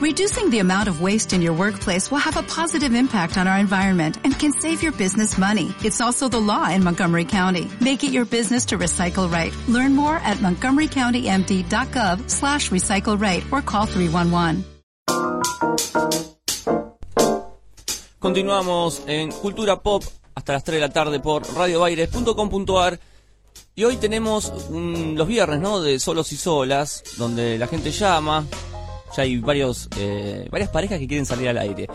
Reducing the amount of waste in your workplace will have a positive impact on our environment and can save your business money. It's also the law in Montgomery County. Make it your business to recycle right. Learn more at montgomerycountymd.gov slash recycle right or call 311. Continuamos en Cultura Pop hasta las 3 de la tarde por radiobaires.com.ar y hoy tenemos un- los viernes, ¿no? De solos y solas, donde la gente llama, ya hay varios, eh, varias parejas que quieren salir al aire.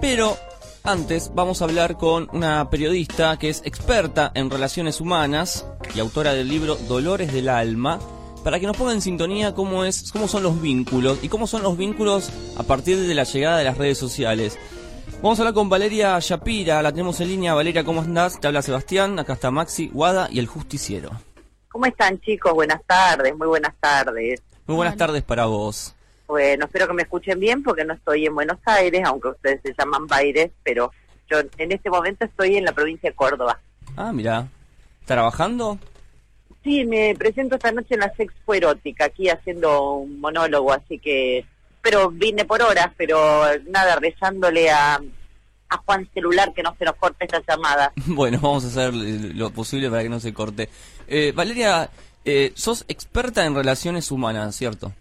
Pero antes vamos a hablar con una periodista que es experta en relaciones humanas y autora del libro Dolores del Alma, para que nos ponga en sintonía cómo, es, cómo son los vínculos y cómo son los vínculos a partir de la llegada de las redes sociales. Vamos a hablar con Valeria Shapira, la tenemos en línea. Valeria, ¿cómo andás? Te habla Sebastián, acá está Maxi, Guada y el Justiciero. ¿Cómo están chicos? Buenas tardes, muy buenas tardes. Muy buenas tardes para vos. Bueno, espero que me escuchen bien porque no estoy en Buenos Aires, aunque ustedes se llaman Baires, pero yo en este momento estoy en la provincia de Córdoba. Ah, mira, ¿trabajando? Sí, me presento esta noche en la Sexpo Erótica, aquí haciendo un monólogo, así que... Pero vine por horas, pero nada, rezándole a, a Juan Celular que no se nos corte esta llamada. Bueno, vamos a hacer lo posible para que no se corte. Eh, Valeria, eh, sos experta en relaciones humanas, ¿cierto?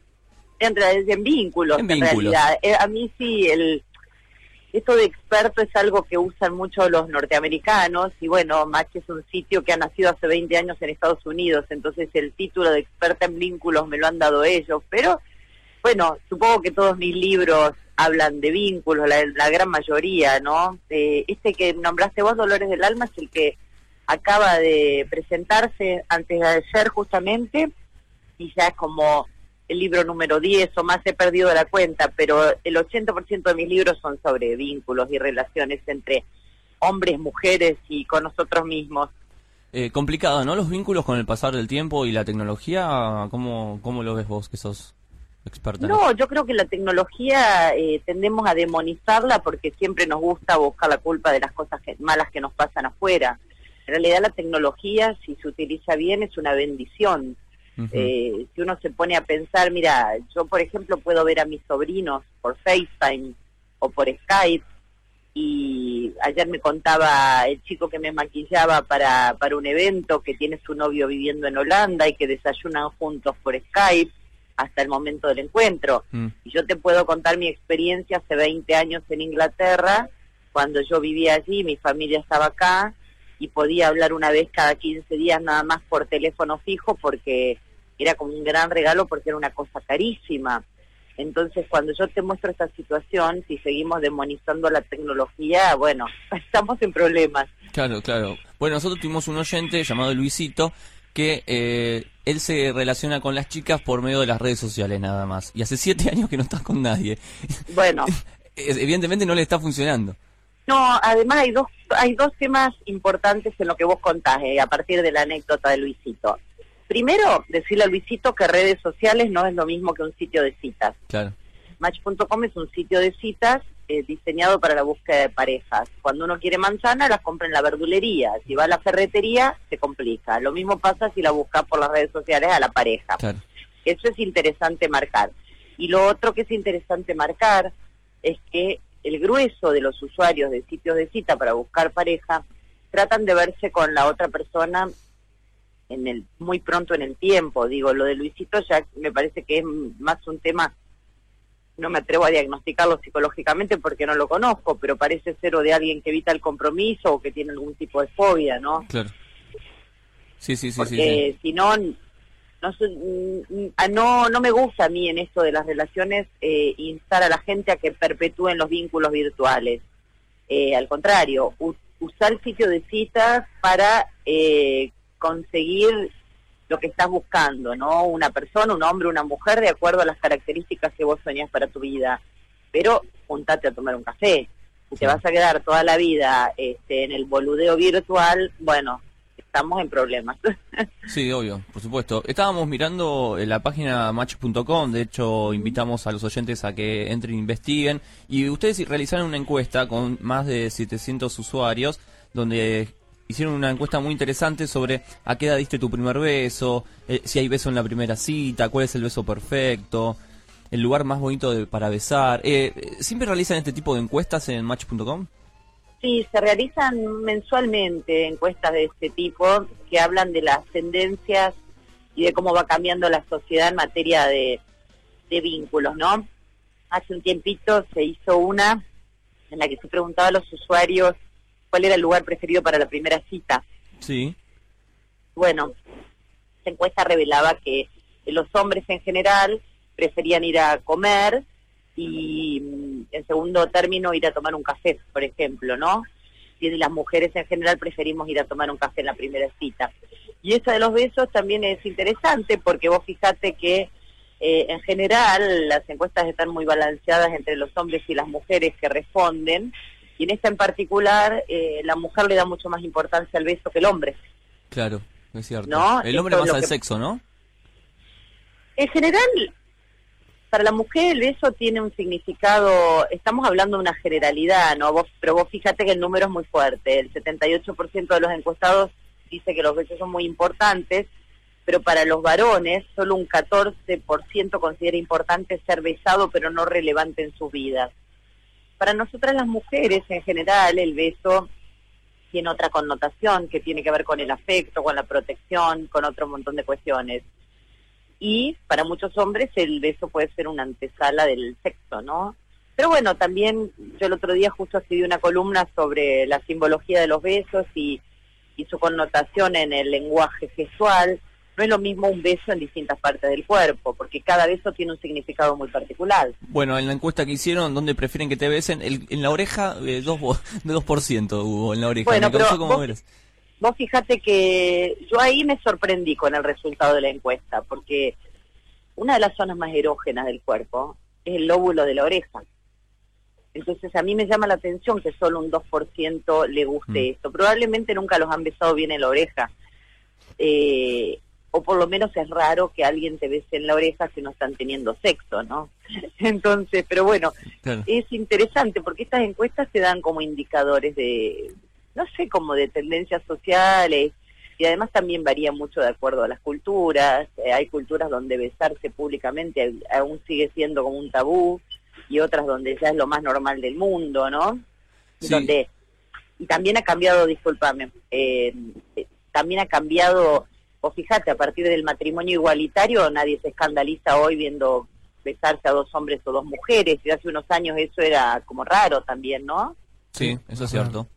En, real- en vínculos, En en, vínculos. realidad. Eh, a mí sí, el esto de experto es algo que usan mucho los norteamericanos y bueno, Match es un sitio que ha nacido hace 20 años en Estados Unidos, entonces el título de experta en vínculos me lo han dado ellos, pero bueno, supongo que todos mis libros hablan de vínculos, la, la gran mayoría, ¿no? Eh, este que nombraste vos, Dolores del Alma, es el que acaba de presentarse antes de ayer justamente y ya es como el libro número 10 o más, he perdido la cuenta, pero el 80% de mis libros son sobre vínculos y relaciones entre hombres, mujeres y con nosotros mismos. Eh, complicado, ¿no? Los vínculos con el pasar del tiempo y la tecnología, ¿cómo, cómo lo ves vos que sos experta? No, yo creo que la tecnología eh, tendemos a demonizarla porque siempre nos gusta buscar la culpa de las cosas que- malas que nos pasan afuera. En realidad la tecnología, si se utiliza bien, es una bendición. Ujú. Eh, si uno se pone a pensar, mira, yo por ejemplo puedo ver a mis sobrinos por FaceTime o por Skype y ayer me contaba el chico que me maquillaba para, para un evento que tiene su novio viviendo en Holanda y que desayunan juntos por Skype hasta el momento del encuentro. Mm. Y yo te puedo contar mi experiencia hace 20 años en Inglaterra, cuando yo vivía allí, mi familia estaba acá y podía hablar una vez cada 15 días nada más por teléfono fijo porque era como un gran regalo porque era una cosa carísima. Entonces, cuando yo te muestro esta situación, si seguimos demonizando la tecnología, bueno, estamos en problemas. Claro, claro. Bueno, nosotros tuvimos un oyente llamado Luisito que eh, él se relaciona con las chicas por medio de las redes sociales nada más. Y hace siete años que no estás con nadie. Bueno, Evidentemente no le está funcionando. No, además hay dos, hay dos temas importantes en lo que vos contás, eh, a partir de la anécdota de Luisito. Primero, decirle a Luisito que redes sociales no es lo mismo que un sitio de citas. Claro. Match.com es un sitio de citas eh, diseñado para la búsqueda de parejas. Cuando uno quiere manzana, las compra en la verdulería. Si va a la ferretería, se complica. Lo mismo pasa si la busca por las redes sociales a la pareja. Claro. Eso es interesante marcar. Y lo otro que es interesante marcar es que el grueso de los usuarios de sitios de cita para buscar pareja tratan de verse con la otra persona en el muy pronto en el tiempo. Digo, lo de Luisito ya me parece que es más un tema, no me atrevo a diagnosticarlo psicológicamente porque no lo conozco, pero parece ser o de alguien que evita el compromiso o que tiene algún tipo de fobia, ¿no? Claro. Sí, sí, sí, sí, sí. si no no, mm, mm, no no me gusta a mí en esto de las relaciones eh, instar a la gente a que perpetúen los vínculos virtuales. Eh, al contrario u- usar el sitio de citas para eh, conseguir lo que estás buscando no una persona un hombre una mujer de acuerdo a las características que vos soñás para tu vida. Pero juntate a tomar un café. Si te vas a quedar toda la vida este, en el boludeo virtual bueno estamos en problemas Sí, obvio, por supuesto. Estábamos mirando eh, la página match.com, de hecho invitamos a los oyentes a que entren e investiguen y ustedes realizaron una encuesta con más de 700 usuarios donde hicieron una encuesta muy interesante sobre a qué edad diste tu primer beso, eh, si hay beso en la primera cita, cuál es el beso perfecto. el lugar más bonito de, para besar. Eh, ¿Siempre realizan este tipo de encuestas en Match.com? Sí, se realizan mensualmente encuestas de este tipo que hablan de las tendencias y de cómo va cambiando la sociedad en materia de, de vínculos, ¿no? Hace un tiempito se hizo una en la que se preguntaba a los usuarios cuál era el lugar preferido para la primera cita. Sí. Bueno, esa encuesta revelaba que los hombres en general preferían ir a comer y mm, en segundo término ir a tomar un café, por ejemplo, ¿no? Y las mujeres en general preferimos ir a tomar un café en la primera cita. Y esa de los besos también es interesante porque vos fijate que eh, en general las encuestas están muy balanceadas entre los hombres y las mujeres que responden y en esta en particular eh, la mujer le da mucho más importancia al beso que el hombre. Claro, es cierto. ¿No? El hombre más al sexo, ¿no? En general, para la mujer el beso tiene un significado, estamos hablando de una generalidad, ¿no? Pero vos fíjate que el número es muy fuerte, el 78% de los encuestados dice que los besos son muy importantes, pero para los varones solo un 14% considera importante ser besado, pero no relevante en sus vidas. Para nosotras las mujeres en general el beso tiene otra connotación que tiene que ver con el afecto, con la protección, con otro montón de cuestiones y para muchos hombres el beso puede ser una antesala del sexo, ¿no? Pero bueno, también yo el otro día justo escribí una columna sobre la simbología de los besos y, y su connotación en el lenguaje gestual. No es lo mismo un beso en distintas partes del cuerpo, porque cada beso tiene un significado muy particular. Bueno, en la encuesta que hicieron, ¿dónde prefieren que te besen? en la oreja, eh, dos, de 2% hubo en la oreja. Bueno, pero vos fíjate que yo ahí me sorprendí con el resultado de la encuesta, porque una de las zonas más erógenas del cuerpo es el lóbulo de la oreja. Entonces a mí me llama la atención que solo un 2% le guste mm. esto. Probablemente nunca los han besado bien en la oreja. Eh, o por lo menos es raro que alguien te bese en la oreja si no están teniendo sexo, ¿no? Entonces, pero bueno, es interesante porque estas encuestas te dan como indicadores de, no sé, como de tendencias sociales y además también varía mucho de acuerdo a las culturas. Eh, hay culturas donde besarse públicamente aún sigue siendo como un tabú y otras donde ya es lo más normal del mundo, ¿no? Donde y también ha cambiado, discúlpame, eh, también ha cambiado, o fíjate, a partir del matrimonio igualitario nadie se escandaliza hoy viendo besarse a dos hombres o dos mujeres, y hace unos años eso era como raro también, ¿no? Sí, eso es cierto.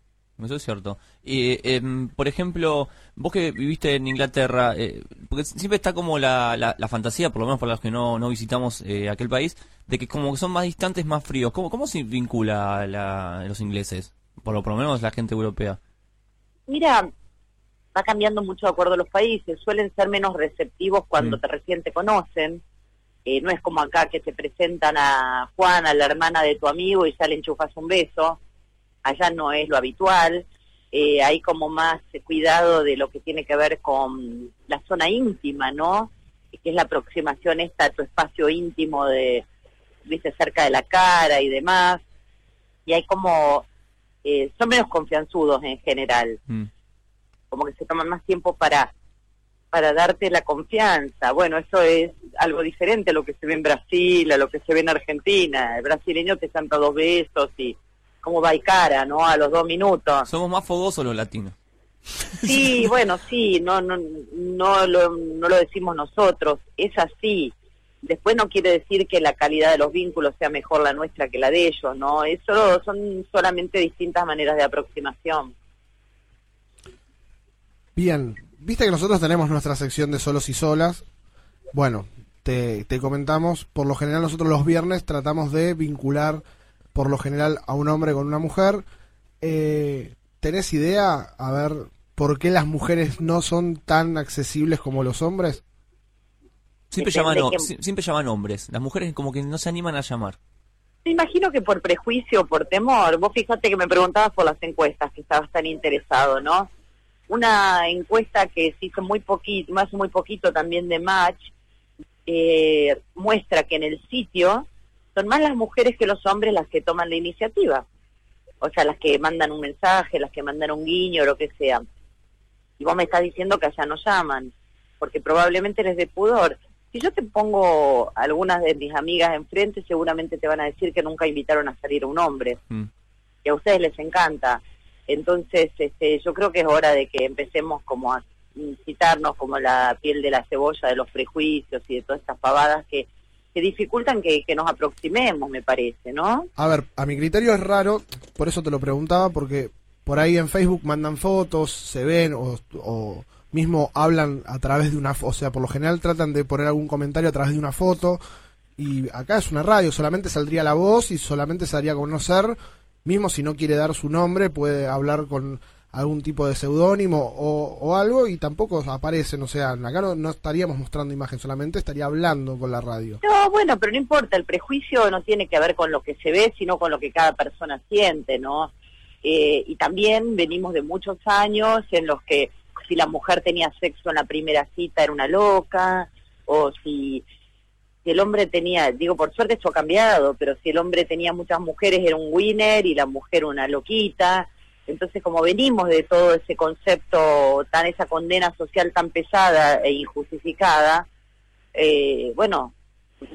Eso es cierto. Y, em, por ejemplo, vos que viviste en Inglaterra, eh, porque siempre está como la, la, fantasía, por lo menos para los que no, no visitamos eh, aquel país, de que como que son más distantes, más fríos. ¿Cómo, cómo se vincula la, los ingleses? Por lo, por lo menos la gente europea. Mira, va cambiando mucho de acuerdo a los países. Suelen ser menos receptivos cuando mm. te recién te conocen. Eh, no es como acá que te presentan a Juan, a la hermana de tu amigo, y ya le enchufas un beso allá no es lo habitual, eh, hay como más cuidado de lo que tiene que ver con la zona íntima, ¿no? Que es la aproximación esta a tu espacio íntimo de, viste, cerca de la cara y demás, y hay como, eh, son menos confianzudos en general, mm. como que se toman más tiempo para para darte la confianza. Bueno, eso es algo diferente a lo que se ve en Brasil, a lo que se ve en Argentina. El brasileño te canta dos besos y como cara, ¿no? A los dos minutos. Somos más fogosos los latinos. Sí, bueno, sí, no, no, no, lo, no lo decimos nosotros, es así. Después no quiere decir que la calidad de los vínculos sea mejor la nuestra que la de ellos, ¿no? Eso son solamente distintas maneras de aproximación. Bien, viste que nosotros tenemos nuestra sección de solos y solas. Bueno, te, te comentamos, por lo general nosotros los viernes tratamos de vincular por lo general a un hombre con una mujer. Eh, ¿Tenés idea, a ver, por qué las mujeres no son tan accesibles como los hombres? Siempre llaman, siempre llaman hombres. Las mujeres como que no se animan a llamar. Me imagino que por prejuicio por temor. Vos fíjate que me preguntabas por las encuestas, que estabas tan interesado, ¿no? Una encuesta que se hizo muy poquito, más muy poquito también de Match, eh, muestra que en el sitio son más las mujeres que los hombres las que toman la iniciativa. O sea, las que mandan un mensaje, las que mandan un guiño, lo que sea. Y vos me estás diciendo que allá no llaman, porque probablemente les de pudor. Si yo te pongo algunas de mis amigas enfrente, seguramente te van a decir que nunca invitaron a salir a un hombre, Mm. que a ustedes les encanta. Entonces, este, yo creo que es hora de que empecemos como a citarnos como la piel de la cebolla de los prejuicios y de todas estas pavadas que, que dificultan que, que nos aproximemos, me parece, ¿no? A ver, a mi criterio es raro, por eso te lo preguntaba, porque por ahí en Facebook mandan fotos, se ven o, mismo hablan a través de una, o sea, por lo general tratan de poner algún comentario a través de una foto y acá es una radio, solamente saldría la voz y solamente se daría a conocer, mismo si no quiere dar su nombre, puede hablar con algún tipo de seudónimo o, algo y tampoco aparecen, o sea, acá no, no estaríamos mostrando imagen, solamente estaría hablando con la radio. No, bueno, pero no importa, el prejuicio no tiene que ver con lo que se ve, sino con lo que cada persona siente, ¿no? Eh, y también venimos de muchos años en los que si la mujer tenía sexo en la primera cita era una loca, o si, si el hombre tenía, digo, por suerte esto ha cambiado, pero si el hombre tenía muchas mujeres era un winner y la mujer una loquita. Entonces, como venimos de todo ese concepto, tan esa condena social tan pesada e injustificada, eh, bueno,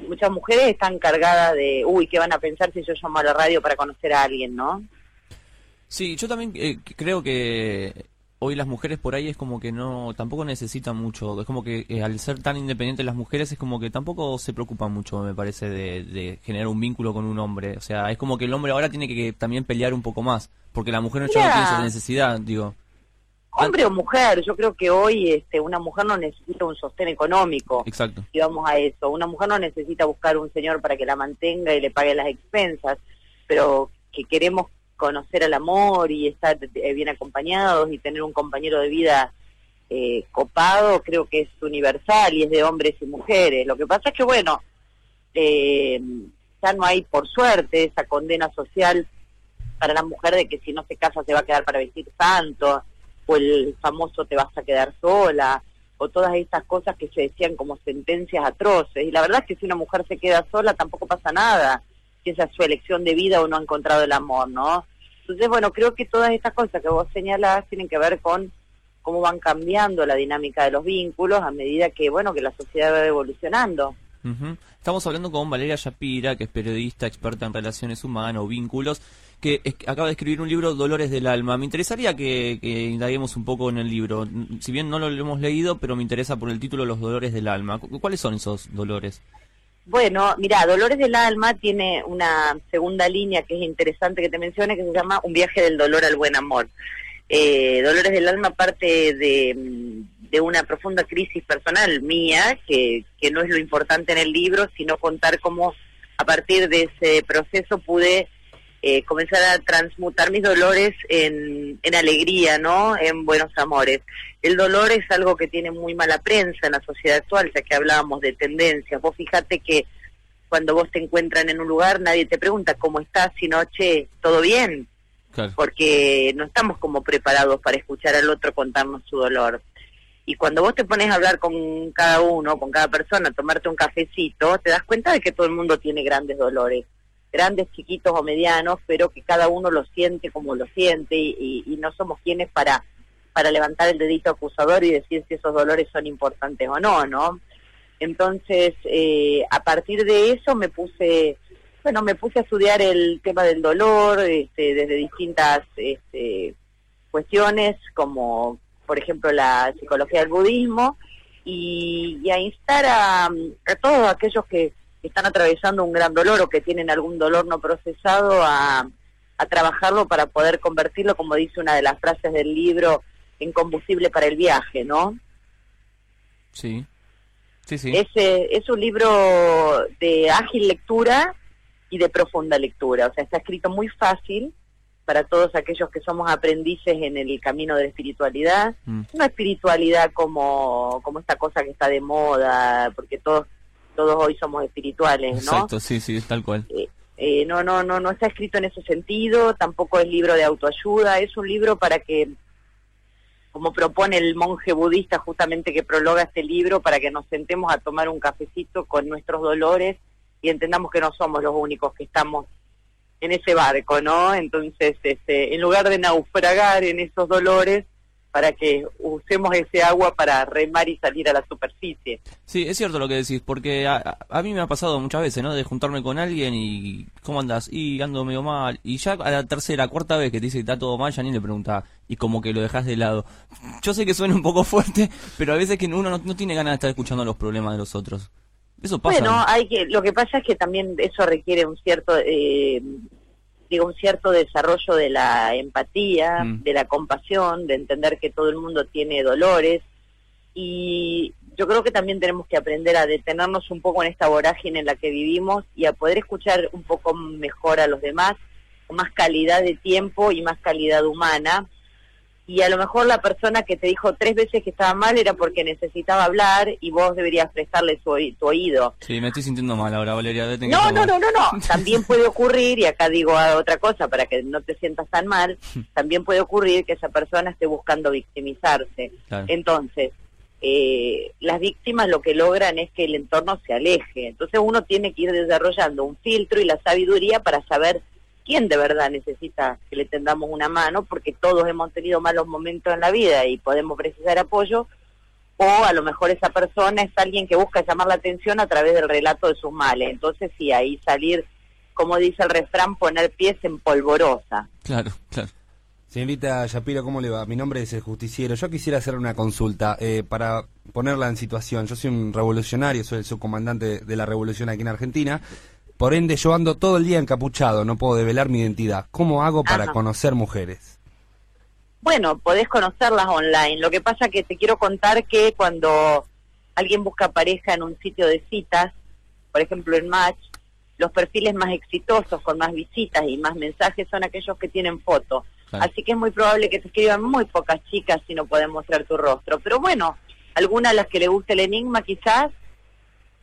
muchas mujeres están cargadas de, uy, ¿qué van a pensar si yo llamo a la radio para conocer a alguien, no? Sí, yo también eh, creo que hoy las mujeres por ahí es como que no, tampoco necesitan mucho, es como que eh, al ser tan independientes las mujeres es como que tampoco se preocupan mucho, me parece, de, de generar un vínculo con un hombre. O sea, es como que el hombre ahora tiene que, que también pelear un poco más, porque la mujer no tiene esa necesidad, digo. Hombre o mujer, yo creo que hoy este, una mujer no necesita un sostén económico, Exacto. y vamos a eso, una mujer no necesita buscar un señor para que la mantenga y le pague las expensas, pero que queremos conocer al amor y estar eh, bien acompañados y tener un compañero de vida eh, copado, creo que es universal y es de hombres y mujeres. Lo que pasa es que, bueno, eh, ya no hay, por suerte, esa condena social para la mujer de que si no se casa se va a quedar para vestir santo, o el famoso te vas a quedar sola, o todas estas cosas que se decían como sentencias atroces. Y la verdad es que si una mujer se queda sola tampoco pasa nada, si esa es su elección de vida o no ha encontrado el amor, ¿no? Entonces, bueno, creo que todas estas cosas que vos señalás tienen que ver con cómo van cambiando la dinámica de los vínculos a medida que, bueno, que la sociedad va evolucionando. Ujú. Estamos hablando con Valeria Shapira, que es periodista, experta en relaciones humanas o vínculos, que acaba de escribir un libro, Dolores del Alma. Me interesaría que, indaguemos un poco en el libro. Si bien no lo hemos leído, pero me interesa por el título Los Dolores del Alma. Cu- ¿Cuáles son esos dolores? Bueno, mira, Dolores del Alma tiene una segunda línea que es interesante que te mencione, que se llama Un viaje del dolor al buen amor. Eh, Dolores del Alma parte de, de una profunda crisis personal mía, que, que no es lo importante en el libro, sino contar cómo a partir de ese proceso pude eh, comenzar a transmutar mis dolores en, en alegría, ¿no? En buenos amores. El dolor es algo que tiene muy mala prensa en la sociedad actual, ya que hablábamos de tendencias. Vos fíjate que cuando vos te encuentran en un lugar, nadie te pregunta cómo estás, sino, che, ¿todo bien? Claro. Porque no estamos como preparados para escuchar al otro contarnos su dolor. Y cuando vos te pones a hablar con cada uno, con cada persona, a tomarte un cafecito, te das cuenta de que todo el mundo tiene grandes dolores, grandes, chiquitos o medianos, pero que cada uno lo siente como lo siente y, no somos quienes para, para levantar el dedito acusador y decir si esos dolores son importantes o no, ¿no? Entonces, eh, a partir de eso me puse, bueno, me puse a estudiar el tema del dolor este, desde distintas este, cuestiones, como por ejemplo la psicología del budismo, y, a instar a todos aquellos que están atravesando un gran dolor o que tienen algún dolor no procesado a, a trabajarlo para poder convertirlo, como dice una de las frases del libro, en combustible para el viaje, ¿no? Sí. Sí, sí. Es, eh, es un libro de ágil lectura y de profunda lectura. O sea, está escrito muy fácil para todos aquellos que somos aprendices en el camino de la espiritualidad. Mm. No espiritualidad como, como esta cosa que está de moda, porque todos, todos hoy somos espirituales, ¿no? Exacto, sí, sí, tal cual. Eh, eh, no, no, no, no está escrito en ese sentido, tampoco es libro de autoayuda, es un libro para que, como propone el monje budista justamente que prologa este libro, para que nos sentemos a tomar un cafecito con nuestros dolores y entendamos que no somos los únicos que estamos en ese barco, ¿no? Entonces, este, en lugar de naufragar en esos dolores, para que usemos ese agua para remar y salir a la superficie. Sí, es cierto lo que decís, porque a, a- mí me ha pasado muchas veces, ¿no? De juntarme con alguien y, ¿cómo andas? Y ando medio mal. Y ya a la tercera, cuarta vez que te dice que está todo mal, ya ni le pregunta y como que lo dejas de lado. Yo sé que suena un poco fuerte, pero a veces que uno no, no tiene ganas de estar escuchando los problemas de los otros. Eso pasa. Bueno, hay que, lo que pasa es que también eso requiere un cierto, eh, digo, un cierto desarrollo de la empatía, Mm. de la compasión, de entender que todo el mundo tiene dolores y yo creo que también tenemos que aprender a detenernos un poco en esta vorágine en la que vivimos y a poder escuchar un poco mejor a los demás, con más calidad de tiempo y más calidad humana. Y a lo mejor la persona que te dijo tres veces que estaba mal era porque necesitaba hablar y vos deberías prestarle su oí- tu oído. Sí, me estoy sintiendo mal ahora, Valeria. No, no, no, no, no. También puede ocurrir, y acá digo otra cosa para que no te sientas tan mal, también puede ocurrir que esa persona esté buscando victimizarse. Claro. Entonces, eh, las víctimas lo que logran es que el entorno se aleje. Entonces uno tiene que ir desarrollando un filtro y la sabiduría para saber quién de verdad necesita que le tendamos una mano, porque todos hemos tenido malos momentos en la vida y podemos precisar apoyo, o a lo mejor esa persona es alguien que busca llamar la atención a través del relato de sus males. Entonces sí, ahí salir, como dice el refrán, poner pies en polvorosa. Claro, claro. Señorita Shapiro, ¿cómo le va? Mi nombre es el justiciero. Yo quisiera hacer una consulta eh, para ponerla en situación. Yo soy un revolucionario, soy el subcomandante de la revolución aquí en Argentina. Por ende, yo ando todo el día encapuchado, no puedo develar mi identidad. ¿Cómo hago para Ajá. conocer mujeres? Bueno, podés conocerlas online. Lo que pasa que te quiero contar que cuando alguien busca pareja en un sitio de citas, por ejemplo en Match, los perfiles más exitosos, con más visitas y más mensajes, son aquellos que tienen foto. Claro. Así que es muy probable que te escriban muy pocas chicas si no pueden mostrar tu rostro. Pero bueno, algunas a las que le guste el enigma quizás,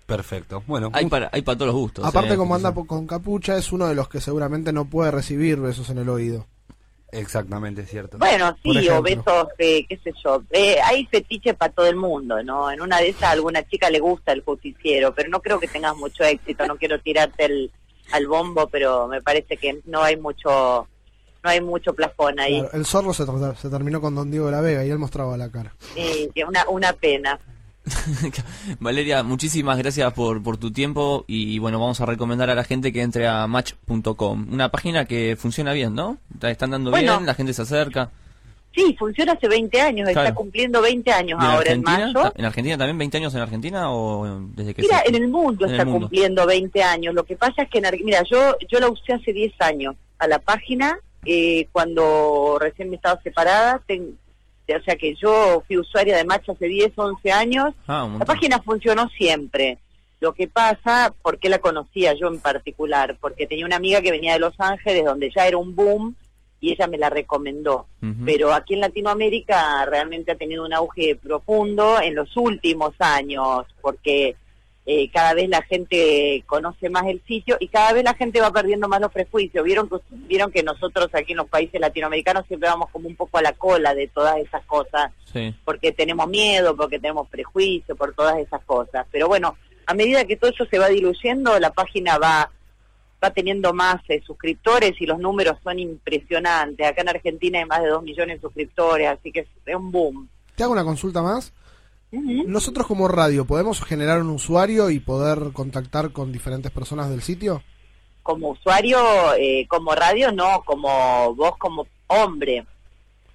Perfecto. Bueno, Hay para, hay para todos los gustos. Aparte, eh, como anda sí. con capucha, es uno de los que seguramente no puede recibir besos en el oído. exactamente es cierto. Bueno, sí, o besos, eh, qué sé yo. Eh, hay fetiches para todo el mundo, ¿no? En una de esas a alguna chica le gusta el justiciero, pero no creo que tengas mucho éxito. No quiero tirarte el, al bombo, pero me parece que no hay mucho no hay mucho plafón ahí. Claro, el zorro se, terminó con Don Diego de la Vega y él mostraba la cara. Que una, una pena. Valeria, muchísimas gracias por, por tu tiempo y bueno, vamos a recomendar a la gente que entre a match.com, una página que funciona bien, ¿no? Está- Están dando Bueno. bien, la gente se acerca. Sí, funciona hace 20 años, Claro. está cumpliendo 20 años ¿Y en ahora en mayo. ¿En Argentina también 20 años en Argentina o desde que Mira, se- en el mundo En el está mundo. cumpliendo 20 años. Lo que pasa es que, en Ar- mira, yo yo la usé hace 10 años a la página eh, cuando recién me estaba separada. ten- o sea que yo fui usuaria de Match hace 10, 11 años. Ah, La página funcionó siempre. Lo que pasa, ¿por qué la conocía yo en particular? Porque tenía una amiga que venía de Los Ángeles, donde ya era un boom, y ella me la recomendó. Pero aquí en Latinoamérica realmente ha tenido un auge profundo en los últimos años, porque eh, cada vez la gente conoce más el sitio y cada vez la gente va perdiendo más los prejuicios. Vieron que, vieron que nosotros aquí en los países latinoamericanos siempre vamos como un poco a la cola de todas esas cosas Sí. porque tenemos miedo, porque tenemos prejuicio, por todas esas cosas. Pero bueno, a medida que todo eso se va diluyendo, la página va va teniendo más eh, suscriptores y los números son impresionantes. Acá en Argentina hay más de 2 millones de suscriptores, así que es, es un boom. Te hago una consulta más. Nosotros como radio, ¿podemos generar un usuario y poder contactar con diferentes personas del sitio? Como usuario, eh, como radio, no, como vos como hombre.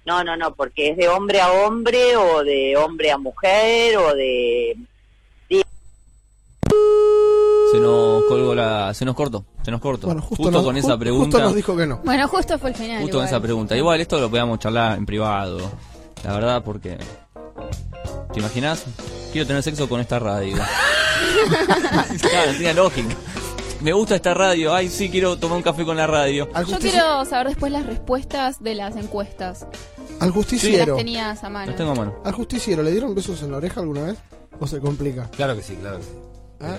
No, no, no, porque es de hombre a hombre o de hombre a mujer o de... Se nos colgó la, se nos cortó, se nos cortó. Bueno, justo, justo nos, con esa pregunta. justo nos dijo que no. Bueno, justo fue el final. Justo con esa pregunta. Igual esto lo podíamos charlar en privado. La verdad, porque. ¿Te imaginas? Quiero tener sexo con esta radio. claro, no tiene lógica. Me gusta esta radio. Ay, sí, quiero tomar un café con la radio. Yo justici- quiero saber después las respuestas de las encuestas. al las justiciero. tenías a mano. Las tengo a mano. ¿Al justiciero le dieron besos en la oreja alguna vez? ¿O se complica? Claro que sí, claro que sí. ¿Eh?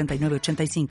906985.